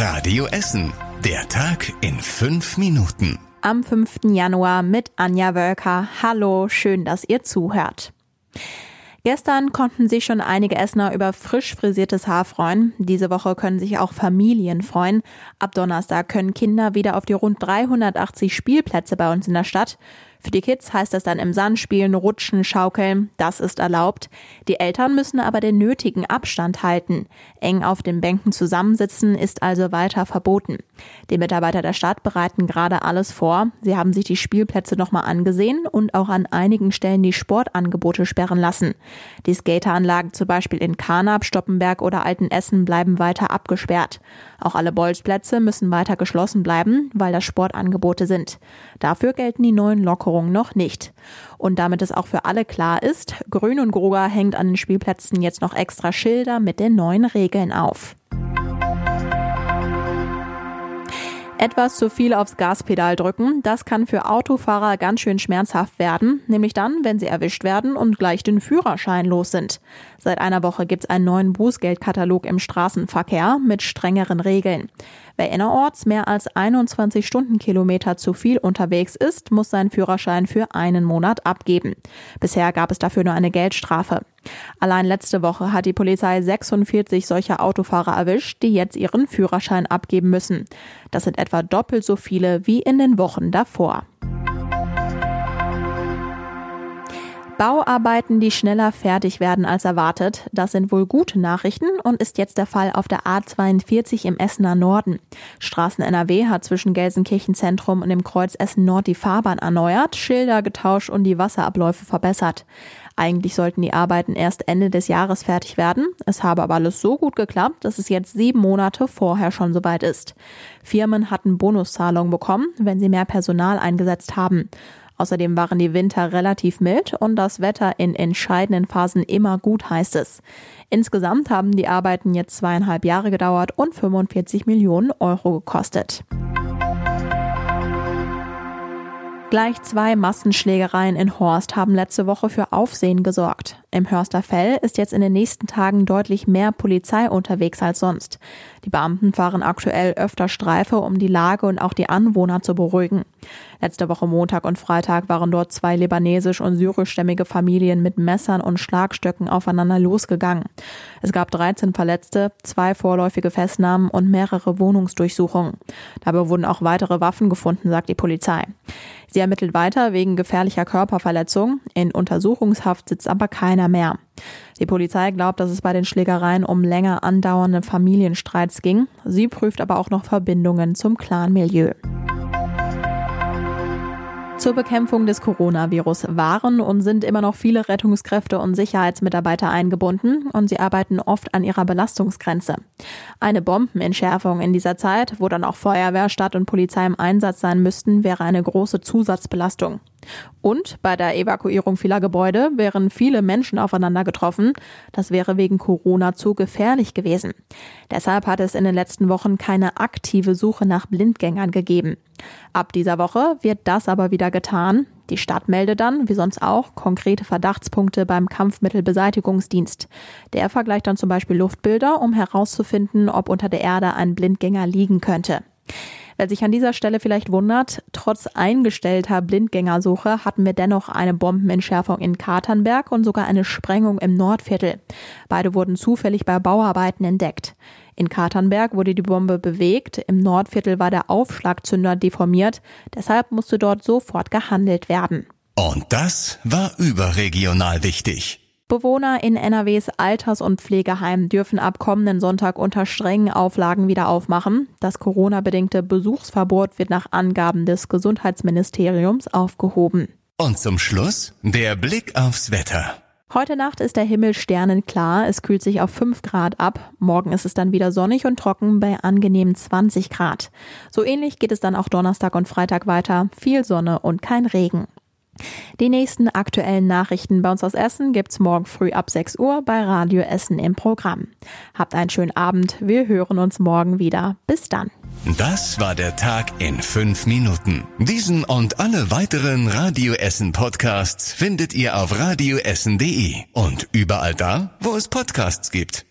Radio Essen. Der Tag in fünf Minuten. Am 5. Januar mit Anja Wölker. Hallo, schön, dass ihr zuhört. Gestern konnten sich schon einige Essener über frisch frisiertes Haar freuen. Diese Woche können sich auch Familien freuen. Ab Donnerstag können Kinder wieder auf die rund 380 Spielplätze bei uns in der Stadt. Für die Kids heißt das dann im Sand spielen, rutschen, schaukeln. Das ist erlaubt. Die Eltern müssen aber den nötigen Abstand halten. Eng auf den Bänken zusammensitzen ist also weiter verboten. Die Mitarbeiter der Stadt bereiten gerade alles vor. Sie haben sich die Spielplätze nochmal angesehen und auch an einigen Stellen die Sportangebote sperren lassen. Die Skateranlagen zum Beispiel in Karnap, Stoppenberg oder Altenessen bleiben weiter abgesperrt. Auch alle Bolzplätze müssen weiter geschlossen bleiben, weil das Sportangebote sind. Dafür gelten die neuen Lockerungen noch nicht. Und damit es auch für alle klar ist, Grün und Gruger hängt an den Spielplätzen jetzt noch extra Schilder mit den neuen Regeln auf. Etwas zu viel aufs Gaspedal drücken, das kann für Autofahrer ganz schön schmerzhaft werden, nämlich dann, wenn sie erwischt werden und gleich den Führerschein los sind. Seit einer Woche gibt es einen neuen Bußgeldkatalog im Straßenverkehr mit strengeren Regeln. Wer innerorts mehr als 21 Stundenkilometer zu viel unterwegs ist, muss seinen Führerschein für einen Monat abgeben. Bisher gab es dafür nur eine Geldstrafe. Allein letzte Woche hat die Polizei 46 solcher Autofahrer erwischt, die jetzt ihren Führerschein abgeben müssen. Das sind etwa doppelt so viele wie in den Wochen davor. Bauarbeiten, die schneller fertig werden als erwartet. Das sind wohl gute Nachrichten und ist jetzt der Fall auf der A42 im Essener Norden. Straßen NRW hat zwischen Gelsenkirchen Zentrum und dem Kreuz Essen Nord die Fahrbahn erneuert, Schilder getauscht und die Wasserabläufe verbessert. Eigentlich sollten die Arbeiten erst Ende des Jahres fertig werden. Es habe aber alles so gut geklappt, dass es jetzt sieben Monate vorher schon soweit ist. Firmen hatten Bonuszahlungen bekommen, wenn sie mehr Personal eingesetzt haben. Außerdem waren die Winter relativ mild und das Wetter in entscheidenden Phasen immer gut, heißt es. Insgesamt haben die Arbeiten jetzt zweieinhalb Jahre gedauert und 45 Millionen Euro gekostet. Gleich zwei Massenschlägereien in Horst haben letzte Woche für Aufsehen gesorgt. Im Hörsterfell ist jetzt in den nächsten Tagen deutlich mehr Polizei unterwegs als sonst. Die Beamten fahren aktuell öfter Streife, um die Lage und auch die Anwohner zu beruhigen. Letzte Woche Montag und Freitag waren dort zwei libanesisch- und syrischstämmige Familien mit Messern und Schlagstöcken aufeinander losgegangen. Es gab 13 Verletzte, zwei vorläufige Festnahmen und mehrere Wohnungsdurchsuchungen. Dabei wurden auch weitere Waffen gefunden, sagt die Polizei. Sie ermittelt weiter wegen gefährlicher Körperverletzung. In Untersuchungshaft sitzt aber keiner mehr. Die Polizei glaubt, dass es bei den Schlägereien um länger andauernde Familienstreits ging. Sie prüft aber auch noch Verbindungen zum Clanmilieu. Zur Bekämpfung des Coronavirus waren und sind immer noch viele Rettungskräfte und Sicherheitsmitarbeiter eingebunden und sie arbeiten oft an ihrer Belastungsgrenze. Eine Bombenentschärfung in dieser Zeit, wo dann auch Feuerwehr, Stadt und Polizei im Einsatz sein müssten, wäre eine große Zusatzbelastung. Und bei der Evakuierung vieler Gebäude wären viele Menschen aufeinander getroffen. Das wäre wegen Corona zu gefährlich gewesen. Deshalb hat es in den letzten Wochen keine aktive Suche nach Blindgängern gegeben. Ab dieser Woche wird das aber wieder getan. Die Stadt meldet dann, wie sonst auch, konkrete Verdachtspunkte beim Kampfmittelbeseitigungsdienst. Der vergleicht dann zum Beispiel Luftbilder, um herauszufinden, ob unter der Erde ein Blindgänger liegen könnte. Wer sich an dieser Stelle vielleicht wundert, trotz eingestellter Blindgängersuche hatten wir dennoch eine Bombenentschärfung in Katernberg und sogar eine Sprengung im Nordviertel. Beide wurden zufällig bei Bauarbeiten entdeckt. In Katernberg wurde die Bombe bewegt, im Nordviertel war der Aufschlagzünder deformiert, deshalb musste dort sofort gehandelt werden. Und das war überregional wichtig. Bewohner in NRWs Alters- und Pflegeheimen dürfen ab kommenden Sonntag unter strengen Auflagen wieder aufmachen. Das Corona-bedingte Besuchsverbot wird nach Angaben des Gesundheitsministeriums aufgehoben. Und zum Schluss der Blick aufs Wetter. Heute Nacht ist der Himmel sternenklar, es kühlt sich auf 5 Grad ab. Morgen ist es dann wieder sonnig und trocken bei angenehmen 20 Grad. So ähnlich geht es dann auch Donnerstag und Freitag weiter. Viel Sonne und kein Regen. Die nächsten aktuellen Nachrichten bei uns aus Essen gibt's morgen früh ab 6 Uhr bei Radio Essen im Programm. Habt einen schönen Abend. Wir hören uns morgen wieder. Bis dann. Das war der Tag in fünf Minuten. Diesen und alle weiteren Radio Essen Podcasts findet ihr auf radioessen.de und überall da, wo es Podcasts gibt.